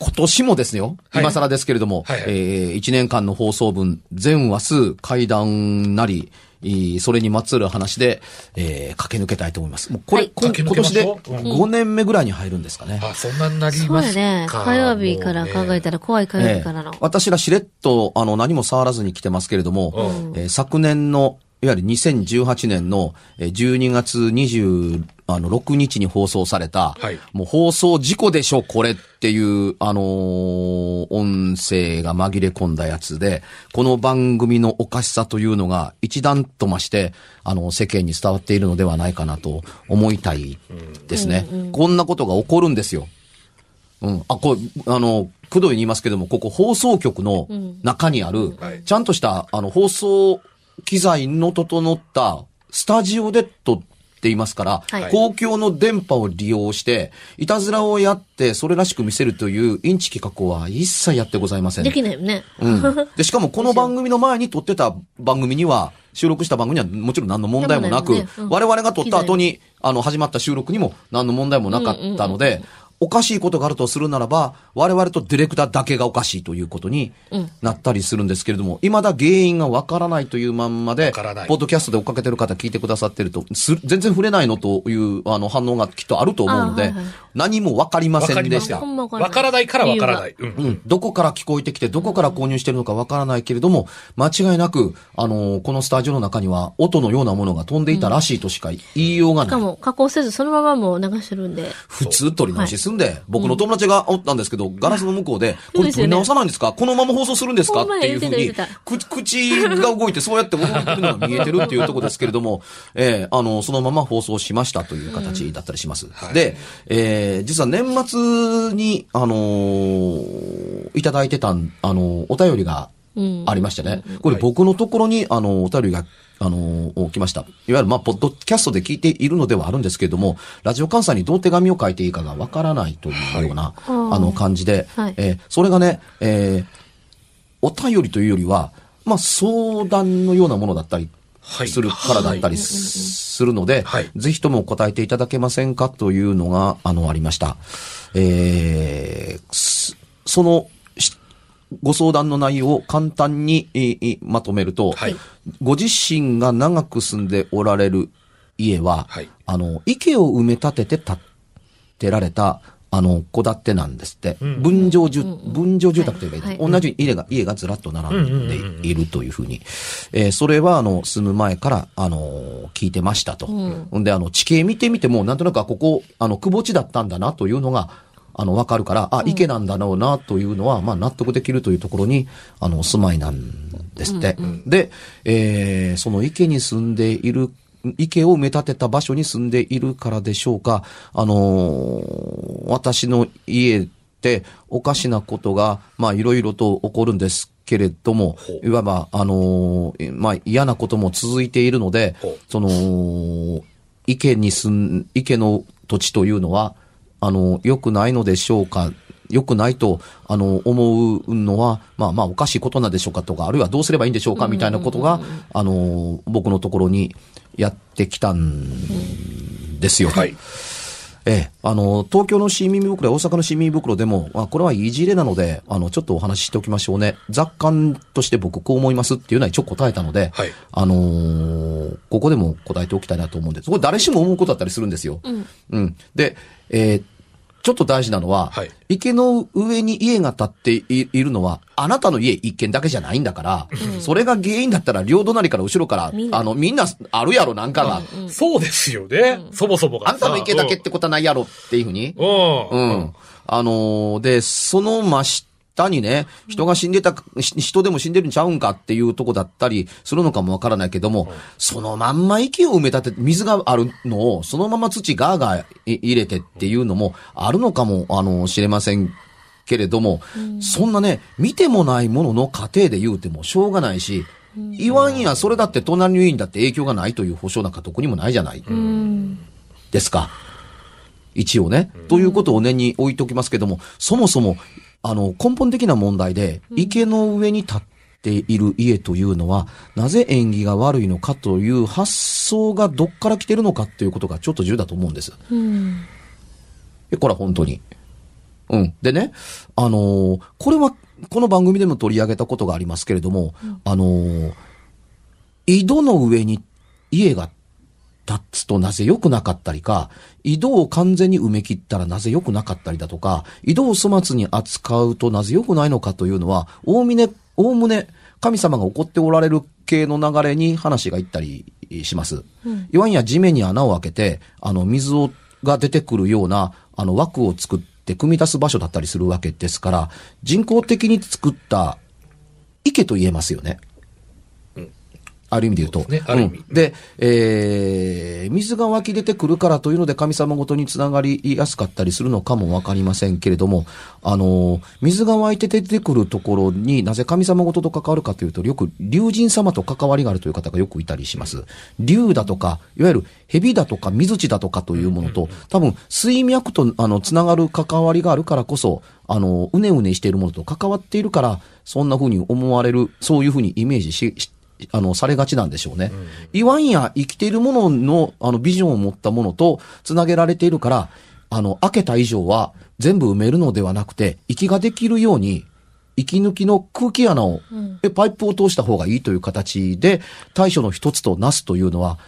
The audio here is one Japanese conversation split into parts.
今年もですよ、はい今更ですけれども、はいはいえー、1年間の放送分、全話数怪談なり、えーそれにまつわる話で、えー駆け抜けたいと思います。もうこれ、はい今年で5年目ぐらいに入るんですかね。あ、そんなになりそうますやね。か。火曜日から考えたら。ら怖い火曜え日からのえ。私らしれっと、あの、何も触らずに来てますけれども、うんえー昨年の、いわゆる2018年のえー12月26日に放送された、はいもう放送事故でしょ、これっていう、あのー音声が紛れ込んだやつで、この番組のおかしさというのが一段と増して、あの、世間に伝わっているのではないかなと思いたいですね。こんなことが起こるんですよ。うん。あ、こう、あの、工藤に言いますけども、ここ放送局の中にある、はいちゃんとした、あの、放送機材の整ったスタジオで撮っていますから、はい公共の電波を利用して、いたずらをやって、それらしく見せるというインチ企画は一切やってございません。できないよね。うん。で、しかもこの番組の前に撮ってた番組には、収録した番組にはもちろん何の問題もなく、ねうん我々が撮った後に、あの、始まった収録にも何の問題もなかったので、おかしいことがあるとするならば、我々とディレクターだけがおかしいということになったりするんですけれども、未だ原因がわからないというまんまで、ポッドキャストで追っかけてる方聞いてくださってると、す全然触れないのという、あの、反応がきっとあると思うので、あはいはい何もわかりまわせ。んでしたわからないわからないからわからない。うん。うん。どこから聞こえてきて、どこから購入してるのかわからないけれども、間違いなく、あのーこのスタジオの中には、音のようなものが飛んでいたらしいとしか言いようがない。しかも加工せずそのままもう流してるんで。普通撮り直しすんで、僕の友達がおったんですけど、ガラスの向こうで、これ撮り直さないんですか？このまま放送するんですか？っていうふうに口が動いてそうやって動いてるのが見えてるっていうところですけれども、えーあの、そのまま放送しましたという形だったりします。はい。で、えー実は年末に、あのーいただいてたん、あのーお便りがうんありましてね。これ僕のところに、あの、お便りが、あの、来ました。いわゆる、まあ、ポッドキャストで聞いているのではあるんですけれども、ラジオ関西にどう手紙を書いていいかがわからないというような、あーあの、感じで、はい。えーそれがね、えーお便りというよりは、まあ、相談のようなものだったり、はいするからだったりするので、はい。ぜひとも答えていただけませんかというのが、あの、ありました。えーすその、しご相談の内容を簡単にまとめると、はい。ご自身が長く住んでおられる家は、はい。あの、池を埋め立てて建てられた、あの、戸建てなんですって。ん。分譲住、分譲住宅というか、はい。はい同じ家が、家がずらっと並んでいるというふうに。えーそれは、あの、住む前から、あの、聞いてましたと。ほんで、あの、地形見てみても、なんとなく、あここ、あの、窪地だったんだなというのが、あの、わかるから、あ、池なんだろうなというのは、まあ、納得できるというところに、あの、お住まいなんですって。で、えーその池に住んでいる池を埋め立てた場所に住んでいるからでしょうか。あのー私の家っておかしなことが、まあいろいろと起こるんですけれども、いわば、あのーまあ嫌なことも続いているのでその、池に住ん、池の土地というのは、あの、良くないのでしょうか？良くないと、あの、思うのは、まあまあおかしいことなんでしょうかとか、あるいはどうすればいいんでしょうか？みたいなことが、あの、僕のところにやってきたんですよ。はい。ええ、あの、東京の市民袋や大阪の市民袋でも、あこれはいい事例なので、あの、ちょっとお話ししておきましょうね。雑感として僕こう思いますっていうのは一応答えたので、はいあのーここでも答えておきたいなと思うんです。これ誰しも思うことだったりするんですよ。うん。で、えーちょっと大事なのは、はい池の上に家が建っていいるのは、あなたの家一軒だけじゃないんだから、それが原因だったら両隣から後ろから、あの、みんなあるやろ、なんかが。そうですよね。そもそもが。あんたの池だけってことはないやろっていうふうに。うん。う。うんん。あのーで、その真下にね、人が死んでた、し人でも死んでるんちゃうんかっていうとこだったりするのかもわからないけども、そのまんま息を埋め立てて、水があるのを、そのまま土ガーガーい入れてっていうのもあるのかも、あの、知れませんけれども、そんなね、見てもないものの過程で言うてもしょうがないし、言わんや、それだって隣の家にだって影響がないという保証なんかどこにもないじゃない。うん。ですか。一応ね。ということを念に置いておきますけども、そもそも、あの、根本的な問題で、池の上に立っている家というのは、なぜ縁起が悪いのかという発想がどっから来てるのかっていうことがちょっと重要だと思うんです。うん。え、これは本当に。うん。でね、あのーこれは、この番組でも取り上げたことがありますけれども、あのー井戸の上に家が立つとなぜ良くなかったりか、井戸を完全に埋め切ったらなぜ良くなかったりだとか、井戸を粗末に扱うとなぜ良くないのかというのは、おおむね、おおむね、神様が怒っておられる系の流れに話がいったりします。いわんや地面に穴を開けて、あの、水を、が出てくるような、あの、枠を作って組み出す場所だったりするわけですから、人工的に作った池と言えますよね。ある意味で言うと。そうねある意味うんで、えー、水が湧き出てくるからというので神様ごとにつながりやすかったりするのかもわかりませんけれども、あのー水が湧いて出てくるところになぜ神様ごとと関わるかというと、よく竜神様と関わりがあるという方がよくいたりします。竜だとか、いわゆる蛇だとか水地だとかというものと、多分水脈とあの、つながる関わりがあるからこそ、あの、うねうねしているものと関わっているから、そんな風に思われる、そういう風にイメージし、しあの、されがちなんでしょうね。いわんや生きているものの、あの、ビジョンを持ったものと繋げられているから、あの、開けた以上は全部埋めるのではなくて、息ができるように、息抜きの空気穴を、えパイプを通した方がいいという形で、対処の一つとなすというのは、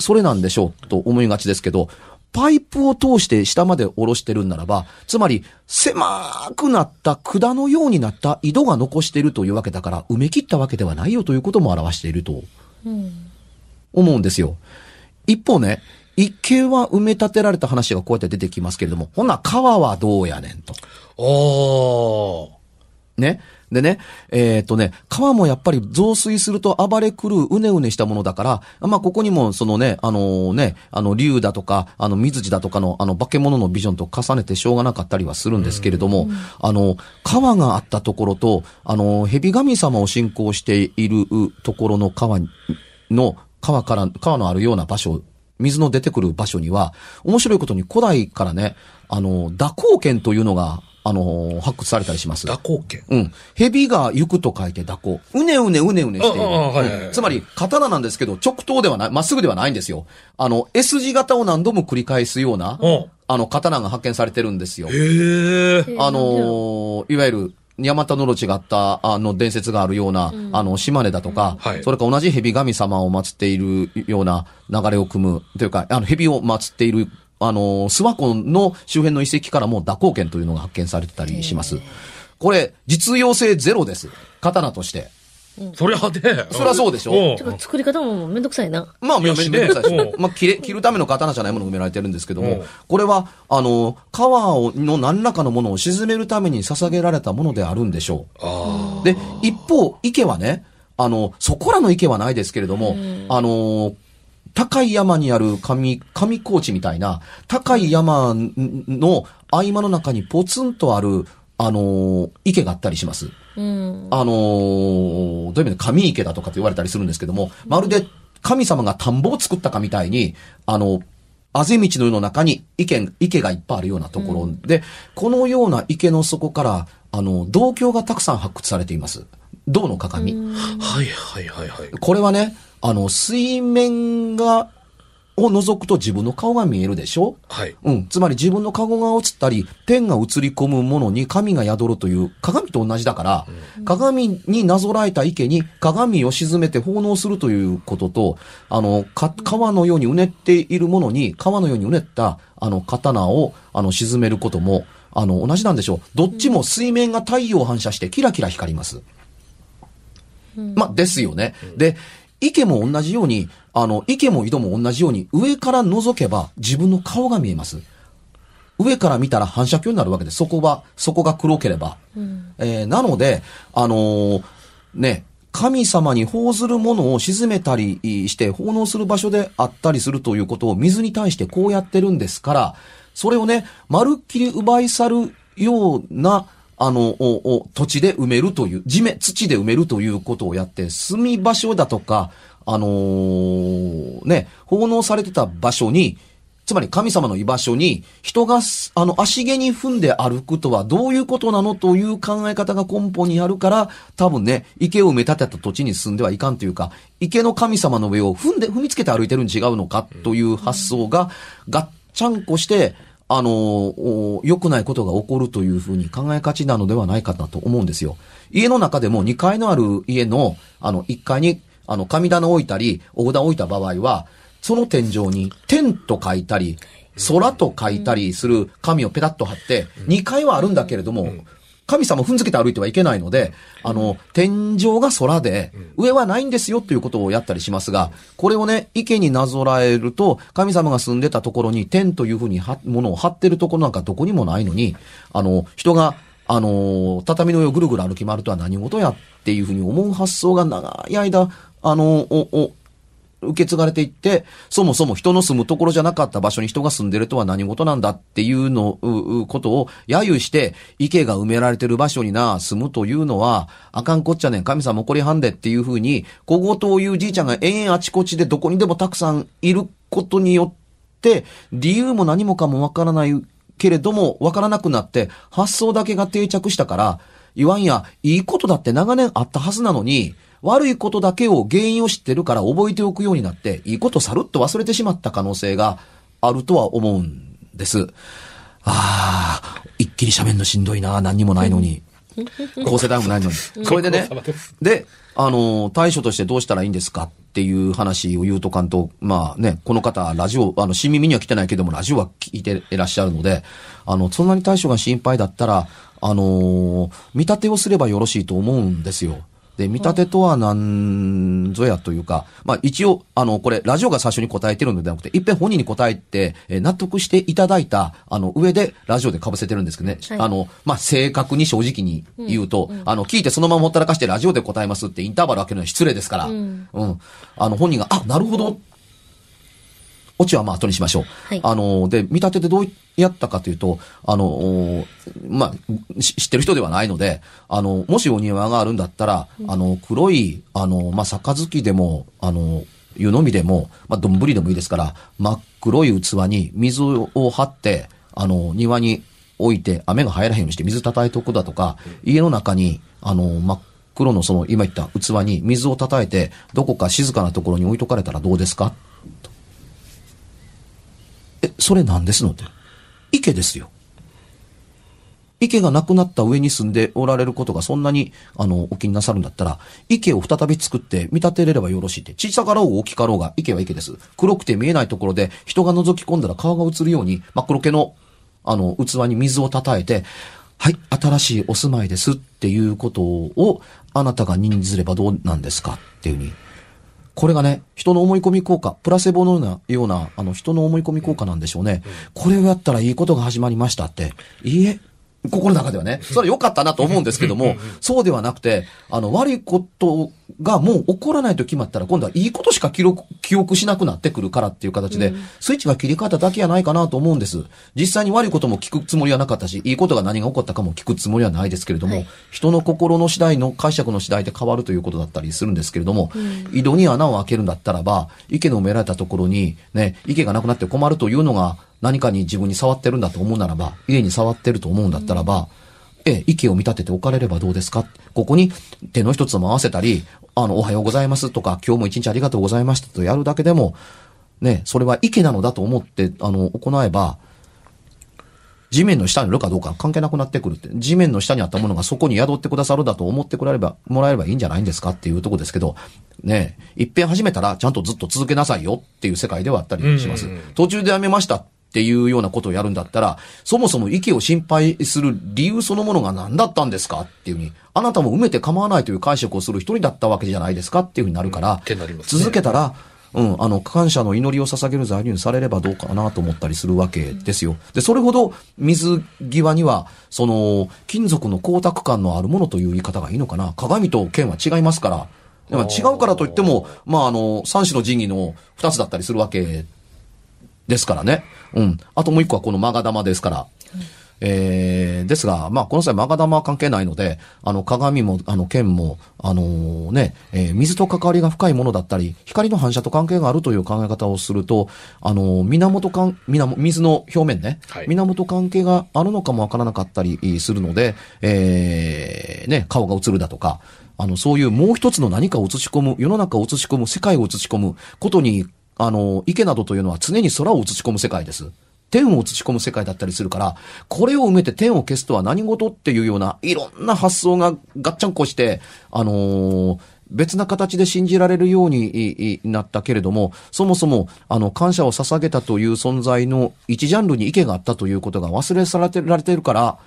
それなんでしょうと思いがちですけど、パイプを通して下まで下ろしてるんならば、つまり狭くなった管のようになった井戸が残しているというわけだから、埋め切ったわけではないよということも表していると思うんですよ。一方ね、一見は埋め立てられた話がこうやって出てきますけれども、ほな川はどうやねんと。ああ。ね。でね、えっ、とね、川もやっぱり増水すると暴れ狂う、うねうねしたものだから、まあ、ここにも、そのね、あのね、あの、竜だとか、あの、水地だとかの、あの、化け物のビジョンと重ねてしょうがなかったりはするんですけれども、あの、川があったところと、あの、蛇神様を信仰しているところの川の、川から、川のあるような場所、水の出てくる場所には、面白いことに古代からね、あの、蛇行剣というのが、あの、発掘されたりします。蛇行剣。うん。蛇が行くと書いて蛇行。うねうねうねうねしている。ああはいはいはいうんつまり、刀なんですけど、直刀ではない、まっすぐではないんですよ。あの、S 字型を何度も繰り返すようなうん、あの、刀が発見されてるんですよ。へえ。あのーいわゆる、ヤマタノロチがあった、あの、伝説があるような、あの、島根だとか、はいそれから同じ蛇神様を祀っているような流れを組む、というか、あの、蛇を祀っている、あの、諏訪湖の周辺の遺跡からも蛇行剣というのが発見されてたりします。これ、実用性ゼロです。刀として。そりゃね。そりゃそうでしょう作り方もめんどくさいな。まあ、めんどくさいですうん。まあ、切れ、切るための刀じゃないものが埋められてるんですけどもうん、これは、あの、川をの何らかのものを沈めるために捧げられたものであるんでしょう。あで、一方、池はね、あの、そこらの池はないですけれども、あの、高い山にある上、上高地みたいな、高い山の合間の中にポツンとある、あの、池があったりします。うん。あのーどういう意味で神池だとかって言われたりするんですけども、まるで神様が田んぼを作ったかみたいに、あの、あぜ道の世の中に池、池がいっぱいあるようなところで、このような池の底から、あの、銅鏡がたくさん発掘されています。銅の鏡？はいはいはいはい。これはね、あの、水面が、を覗くと自分の顔が見えるでしょ？はい。うん。つまり自分の顔が映ったり、天が映り込むものに神が宿るという鏡と同じだから、鏡になぞらえた池に鏡を沈めて奉納するということと、あの、か川のようにうねっているものに、川のようにうねった、あの、刀を、あの、沈めることも、あの、同じなんでしょう。どっちも水面が太陽を反射してキラキラ光ります。まあ、ですよね。で、池も同じように、あの、池も井戸も同じように、上から覗けば自分の顔が見えます。上から見たら反射鏡になるわけです。そこは、そこが黒ければ。えーなので、あのーね、神様に奉ずるものを沈めたりして奉納する場所であったりするということを水に対してこうやってるんですから、それをね、まるっきり奪い去るような、あの、おお土地で埋めるという、地面、土で埋めるということをやって、住み場所だとか、あのーね、奉納されてた場所に、つまり神様の居場所に人が、あの、足毛に踏んで歩くとはどういうことなのという考え方が根本にあるから、多分ね、池を埋め立てた土地に住んではいかんというか、池の神様の上を踏んで、踏みつけて歩いてるに違うのかという発想が、ガッチャンコして、あの良くないことが起こるというふうに考えがちなのではないかなと思うんですよ。家の中でも2階のある家の、あの、1階に、あの、神棚を置いたり、お札を置いた場合は、その天井に天と書いたり、空と書いたりする紙をペタッと貼って、2階はあるんだけれども、神様踏んづけて歩いてはいけないので、あの、天井が空で、上はないんですよということをやったりしますが、これをね、池になぞらえると、神様が住んでたところに天というふうにはものを貼ってるところなんかどこにもないのに、あの、人が、あの、畳の上をぐるぐる歩き回るとは何事やっていうふうに思う発想が長い間、あの、お、お、受け継がれていって、そもそも人の住むところじゃなかった場所に人が住んでるとは何事なんだっていうの、ううことを揶揄して、池が埋められてる場所にな、住むというのは、あかんこっちゃねん、神様怒りはんでっていうふうに、小言を言うじいちゃんが延々あちこちでどこにでもたくさんいることによって、理由も何もかもわからないけれども、わからなくなって、発想だけが定着したから、言わんや、いいことだって長年あったはずなのに、悪いことだけを原因を知ってるから覚えておくようになって、いいことさるっと忘れてしまった可能性があるとは思うんです。ああ、一気に斜面のしんどいな、何にもないのに。構成台もないのに。それでねであの、対処としてどうしたらいいんですかっていう話を言うとかんと、まあね、この方、ラジオ、あの、新耳には来てないけども、ラジオは聞いていらっしゃるので、あの、そんなに対処が心配だったら、あの見立てをすればよろしいと思うんですよ。で、見立てとは何ぞやというか、まあ一応、あの、これ、ラジオが最初に答えてるのではなくて、いっぺん本人に答えて、えー納得していただいた、あの、上で、ラジオで被せてるんですけどね、はい。あの、まあ正確に正直に言うと、あの、聞いてそのままほったらかしてラジオで答えますってインターバル開けるのは失礼ですから、うん。あの、本人が、あ、なるほど、オチはまあ後にしましょう。はい。あの、で、見立てでどうやったかというと、あの、おまあ、し知ってる人ではないので、あの、もしお庭があるんだったら、あの、黒い、あの、まあ、杯でも、あの、湯飲みでも、まあ、丼でもいいですから、真っ黒い器に水を張って、あの、庭に置いて雨が入らへんようにして水叩いておくだとか、家の中に、あの、真っ黒のその、今言った器に水を叩いて、どこか静かなところに置いとかれたらどうですか？え、それなんですのって。池ですよ。池がなくなった上に住んでおられることがそんなに、あの、お気になさるんだったら、池を再び作って見立てれればよろしいって。小さかろうが大きかろうが、池は池です。黒くて見えないところで、人が覗き込んだら顔が映るように、真っ黒系の、あの、器に水を叩いて、はい、新しいお住まいですっていうことを、あなたが認ずればどうなんですかっていうふうに。これがね、人の思い込み効果、プラセボのような、ような、あの、人の思い込み効果なんでしょうね。これをやったらいいことが始まりましたって。いいえ、心の中ではね、それは良かったなと思うんですけども、そうではなくて、あの、悪いことがもう起こらないと決まったら、今度はいいことしか記録、記憶しなくなってくるからっていう形で、スイッチが切り替わっただけやないかなと思うんです。実際に悪いことも聞くつもりはなかったし、いいことが何が起こったかも聞くつもりはないですけれども、はい。人の心の次第の解釈の次第で変わるということだったりするんですけれども、井戸に穴を開けるんだったらば、池の埋められたところに、ね、池がなくなって困るというのが何かに自分に触ってるんだと思うならば、家に触ってると思うんだったらば、ええ、池を見立てて置かれればどうですか？ここに手の一つも合わせたり、あの、おはようございますとか、今日も一日ありがとうございましたとやるだけでも、ね、それは池なのだと思って、あの、行えば、地面の下にいるかどうか関係なくなってくるって、地面の下にあったものがそこに宿ってくださるだと思ってくれれば、もらえればいいんじゃないんですかっていうところですけど、ね、一遍始めたらちゃんとずっと続けなさいよっていう世界ではあったりします。うんうん途中でやめましたっていうようなことをやるんだったら、そもそも息を心配する理由そのものが何だったんですかっていうふうに、あなたも埋めて構わないという解釈をする一人だったわけじゃないですかっていうふうになるから、ってなりますね続けたら、うん、あの、感謝の祈りを捧げる材料にされればどうかなと思ったりするわけですよ。で、それほど水際には、その、金属の光沢感のあるものという言い方がいいのかな。鏡と剣は違いますから。でも違うからといっても、まあ、あの、三種の神器の二つだったりするわけですからね。うん。あともう一個はこのマガ玉ですから。えー、ですが、まあ、この際、マガ玉は関係ないので、あの、鏡も、あの、剣も、あのーね、えー水と関わりが深いものだったり、光の反射と関係があるという考え方をすると、あのー源関、源、水の表面ね、はい源関係があるのかもわからなかったりするので、えー、ね、顔が映るだとか、あの、そういうもう一つの何かを映し込む、世の中を映し込む、世界を映し込むことに、あの、池などというのは常に空を映し込む世界です。天を映し込む世界だったりするから、これを埋めて天を消すとは何事っていうような、いろんな発想がガッチャンコして、あのー別な形で信じられるようになったけれども、そもそも、あの、感謝を捧げたという存在の一ジャンルに池があったということが忘れ去られてるから、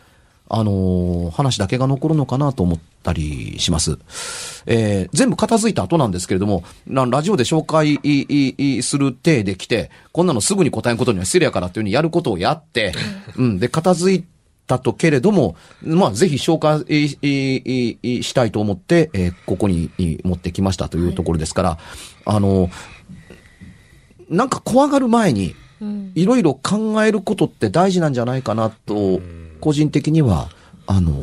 あのー話だけが残るのかなと思ったりします。えー全部片付いた後なんですけれども、なラジオで紹介いいいする体で来て、こんなのすぐに答えることには失礼やからっていうふうにやることをやって、うん、で、片付いたとけれども、まあ、ぜひ紹介いいいいしたいと思って、えーここにい持ってきましたというところですから、あの、なんか怖がる前に、うん。いろいろ考えることって大事なんじゃないかなと、個人的には、あの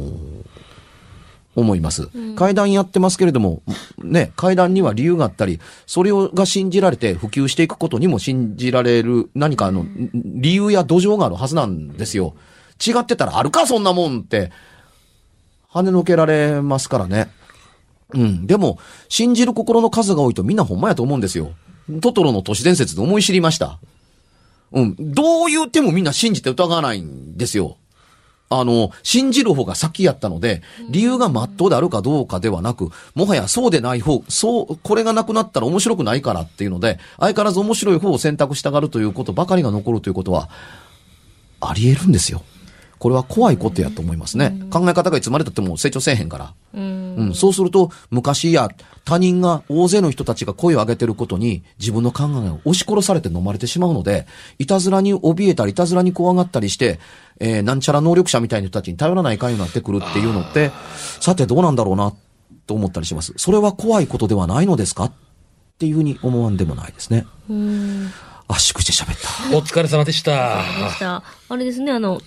思います。階段やってますけれども、ね、階段には理由があったり、それをが信じられて普及していくことにも信じられる何かあの、理由や土壌があるはずなんですよ。違ってたらあるか、そんなもんって、跳ねのけられますからね。うん。でも、信じる心の数が多いとみんなほんまやと思うんですよ。トトロの都市伝説で思い知りました。うん。どう言ってもみんな信じて疑わないんですよ。あの、信じる方が先やったので、理由が真っ当であるかどうかではなく、もはやそうでない方、そう、これがなくなったら面白くないからっていうので、相変わらず面白い方を選択したがるということばかりが残るということは、あり得るんですよ。これは怖いことやと思いますね。考え方がいつまでたっても成長せえへんから。うん。うん、そうすると、昔や他人が、大勢の人たちが声を上げてることに、自分の考えを押し殺されて飲まれてしまうので、いたずらに怯えたり、いたずらに怖がったりして、えーなんちゃら能力者みたいな人たちに頼らないかんようになってくるっていうのって、さてどうなんだろうな、と思ったりします。それは怖いことではないのですかっていうふうに思わんでもないですね。うん。圧縮して喋った。お疲れ様でした。でした。あれですね、あの、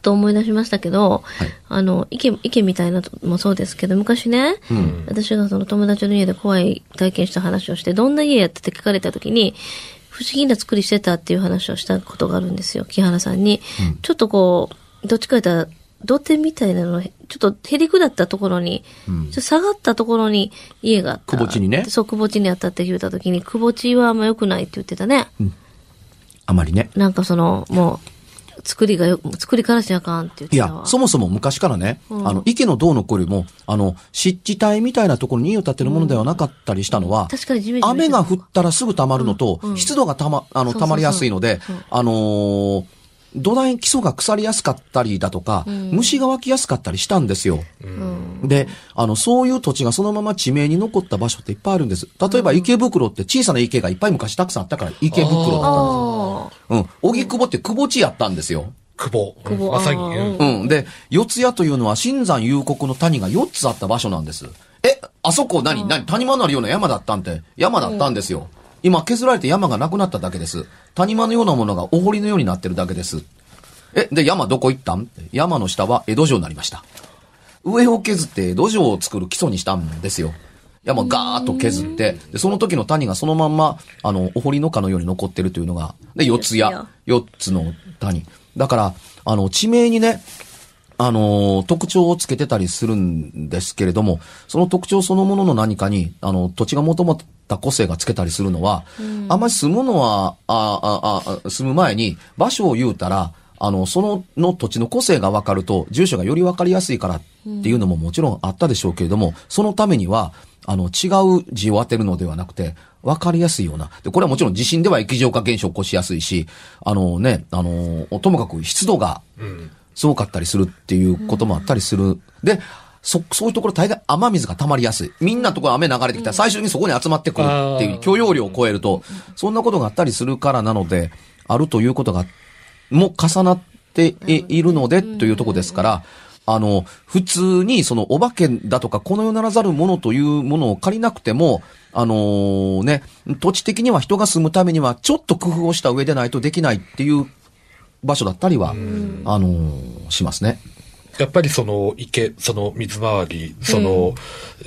ふと思い出しましたけど、あの、池、池みたいなのもそうですけど、昔ね、うん。私がその友達の家で怖い体験した話をして、どんな家やってって聞かれた時に、不思議な作りしてたっていう話をしたことがあるんですよ、木原さんに。ちょっとこう、どっちか言ったら、土手みたいなの、ちょっとへりくだったところに、うんちょっと下がったところに家があった。くぼ地にねそう、くぼ地にあったって言った時に、くぼ地はあんま良くないって言ってたね。あまりね。なんかその、もう、作りがよ、作りからしなあかんって言っていたわ。や、そもそも昔からね、うん。あの、池の銅の子よりも、あの、湿地帯みたいなところに家を建てるものではなかったりしたのは、確かに雨が降ったらすぐ溜まるのと、うん。うん。湿度がたま、あの、溜まりやすいのであのー土台基礎が腐りやすかったりだとか、うん虫が湧きやすかったりしたんですよ。うん。で、あの、そういう土地がそのまま地名に残った場所っていっぱいあるんです。例えば池袋って小さな池がいっぱい昔たくさんあったから池袋だったんですよ。うん。荻窪って久保地やったんですよ。久保。久保まさに。うんうん。で、四谷というのは新山幽谷の谷が4つあった場所なんです。え、あそこ何、何、谷間のあるような山だったんって、山だったんですよ。今削られて山がなくなっただけです。谷間のようなものがお堀のようになってるだけです。え、で、山どこ行ったん？山の下は江戸城になりました。上を削って江戸城を作る基礎にしたんですよ。山ガーッと削って、で、その時の谷がそのまんま、あの、お堀のかのように残ってるというのが、で、四つ谷、四つの谷。だから、あの、地名にね、あの、特徴をつけてたりするんですけれども、その特徴そのものの何かに、あの、土地が求まった個性がつけたりするのは、あんまり住むのは、ああ、あ、住む前に場所を言うたら、あの、その、の土地の個性が分かると、住所がより分かりやすいからっていうのももちろんあったでしょうけれども、そのためには、あの、違う字を当てるのではなくて、分かりやすいような。で、これはもちろん地震では液状化現象を起こしやすいし、あのね、あの、ともかく湿度が、すごかったりするっていうこともあったりする。で、そ、そういうところ大概雨水が溜まりやすい。みんなのところ雨流れてきたら最終的にそこに集まってくるっていう許容量を超えると、そんなことがあったりするからなので、あるということが、も重なっているのでというところですから、あの、普通にそのお化けだとかこの世ならざるものというものを借りなくても、あのーね、土地的には人が住むためにはちょっと工夫をした上でないとできないっていう場所だったりは、あのーしますね。やっぱりその池、その水回り、その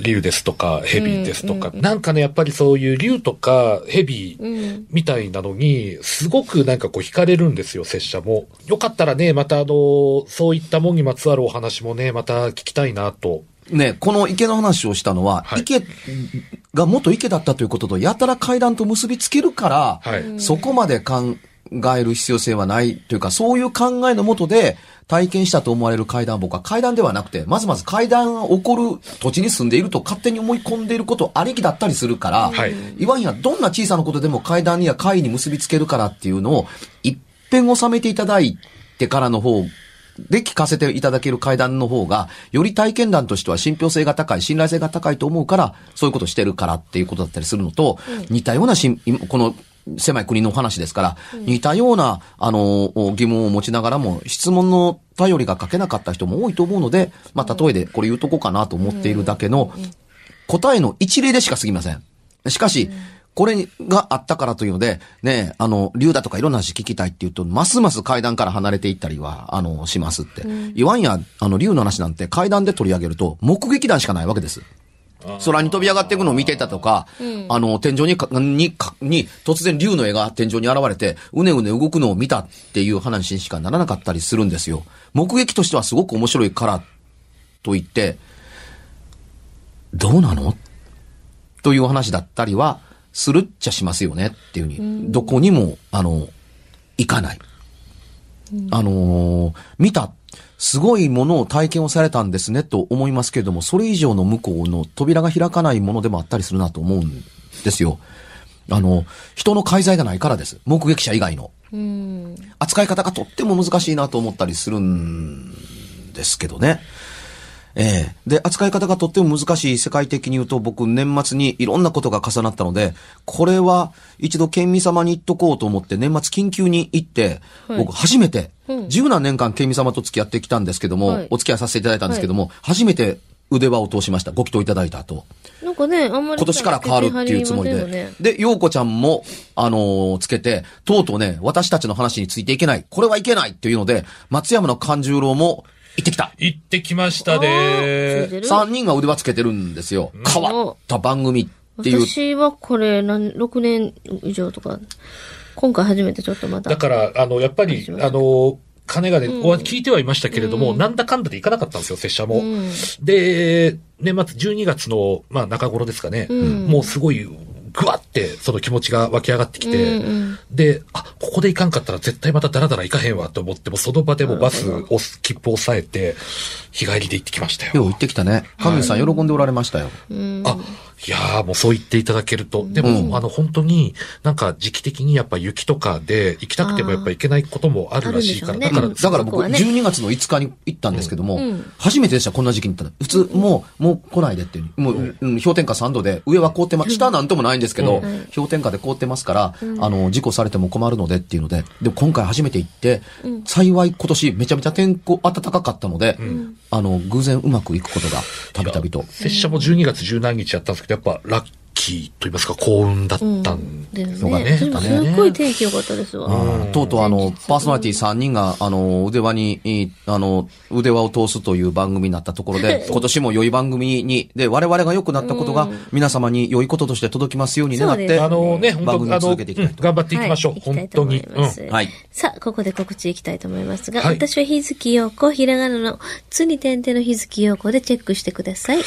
竜ですとか蛇ですとか、なんかね、やっぱりそういう竜とか蛇みたいなのに、すごくなんかこう惹かれるんですよ、拙者も。よかったらね、またあの、そういったもんにまつわるお話もね、また聞きたいなと。ね、この池の話をしたのは、はい。池が元池だったということと、やたら階段と結びつけるから、はい。そこまで考える必要性はないというか、そういう考えのもとで体験したと思われる階段、僕は階段ではなくて、まずまず階段が起こる土地に住んでいると勝手に思い込んでいることありきだったりするから、はい。いわんやどんな小さなことでも階段や階に結びつけるからっていうのを、一遍収めていただいてからの方で聞かせていただける会談の方が、より体験談としては信憑性が高い、信頼性が高いと思うから、そういうことしてるからっていうことだったりするのと、似たようなしん、この狭い国の話ですから、似たような、あの、疑問を持ちながらも、質問の頼りが書けなかった人も多いと思うので、まあ、例えでこれ言うとこうかなと思っているだけの、答えの一例でしか過ぎません。しかし、これがあったからというので、ね、あの、竜だとかいろんな話聞きたいって言うと、ますます階段から離れていったりは、あの、しますって。言わんや、あの、竜の話なんて階段で取り上げると、目撃談しかないわけです。空に飛び上がっていくのを見てたとか、あの、天井にか、に、かに、突然竜の絵が天井に現れて、うねうね動くのを見たっていう話にしかならなかったりするんですよ。目撃としてはすごく面白いから、と言って、どうなの？という話だったりは、するっちゃしますよねっていうふうに、どこにも、あの、行かない。あのー見た、すごいものを体験をされたんですねと思いますけれども、それ以上の向こうの扉が開かないものでもあったりするなと思うんですよ。あの、人の介在がないからです。目撃者以外の。扱い方がとっても難しいなと思ったりするんですけどね。ええで、扱い方がとっても難しい世界的に言うと、僕年末にいろんなことが重なったので、これは一度県民様に言っとこうと思って年末緊急に行って、僕初めて、十何年間県民様と付き合ってきたんですけども、はいお付き合いさせていただいたんですけども、初めて腕輪を通しました。ご祈祷いただいた後。なんかね、あんまり。今年から変わるっていうつもりで。ね、で、陽子ちゃんも、あのーつけて、とうとうね、私たちの話についていけない。これはいけないっていうので、松山の勘十郎も行ってきた。行ってきましたあーついてね。る3人が腕輪つけてるんですよ。変わった番組っていう。私はこれ何、6年以上とか、今回初めてちょっとまた。だから、あの、やっぱり、あの、金がね、お聞いてはいましたけれども、なんだかんだで行かなかったんですよ、拙者も。で、年末12月の、まあ、中頃ですかね。もうすごい、ぐわって、その気持ちが湧き上がってきて、で、あ、ここで行かんかったら絶対またダラダラ行かへんわと思って、もうその場でもうバスを、切符を押さえて、日帰りで行ってきましたよ。よう行ってきたね。神主さん喜んでおられましたよ。あ、いやーもうそう言っていただけると。でも、あの、本当に、なんか時期的にやっぱ雪とかで行きたくてもやっぱ行けないこともあるらしいから。ねだから、だから僕、そこはね12月の5日に行ったんですけども、初めてでした、こんな時期に行ったら。普通、もう、もう来ないでっていう。もう、うん氷点下3度で、上は凍ってま、下なんともないんですですけど、氷点下で凍ってますから、あの、事故されても困るのでっていうので、でも今回初めて行って、幸い今年めちゃめちゃ天候暖かかったので、あの、偶然うまくいくことがたびたびと。拙者も12月十何日やったんですけど、やっぱラッキーと言いますか、幸運だったんですのがね。ね。でもすっごい天気良かったですわ。とうとうあの、パーソナリティ3人が、あの、腕輪に、いあの、腕輪を通すという番組になったところで、今年も良い番組に、で、我々が良くなったことが、皆様に良いこととして届きますように願ってあのね、本当あの、番組を続けていきたいとうん頑張っていきましょう。はい本当に。はい。さあ、ここで告知いきたいと思いますが、はい私は日月陽子、ひらがなの、つに点々の日月陽子でチェックしてください。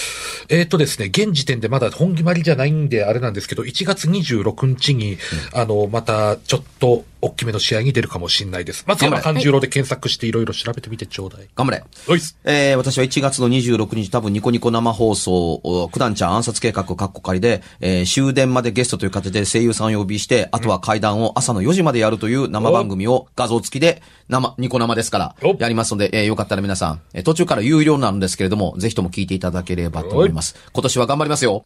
えっ、とですね、現時点でまだ本決まりじゃないんであれなんですけど、1月26日に、あの、またちょっと大きめの試合に出るかもしれないです。松山勘十郎で検索していろいろ調べてみてちょうだい。頑張れ。えー、私は1月の26日多分ニコニコ生放送、お九段ちゃん暗殺計画カッコ仮で、えー、終電までゲストという形で声優さんを呼びして、あとは会談を朝の4時までやるという生番組を画像付きで生、ニコ生ですからお、やりますので、えー、よかったら皆さん、えー途中から有料なんですけれども、ぜひとも聞いていただければと思います。今年は頑張りますよ。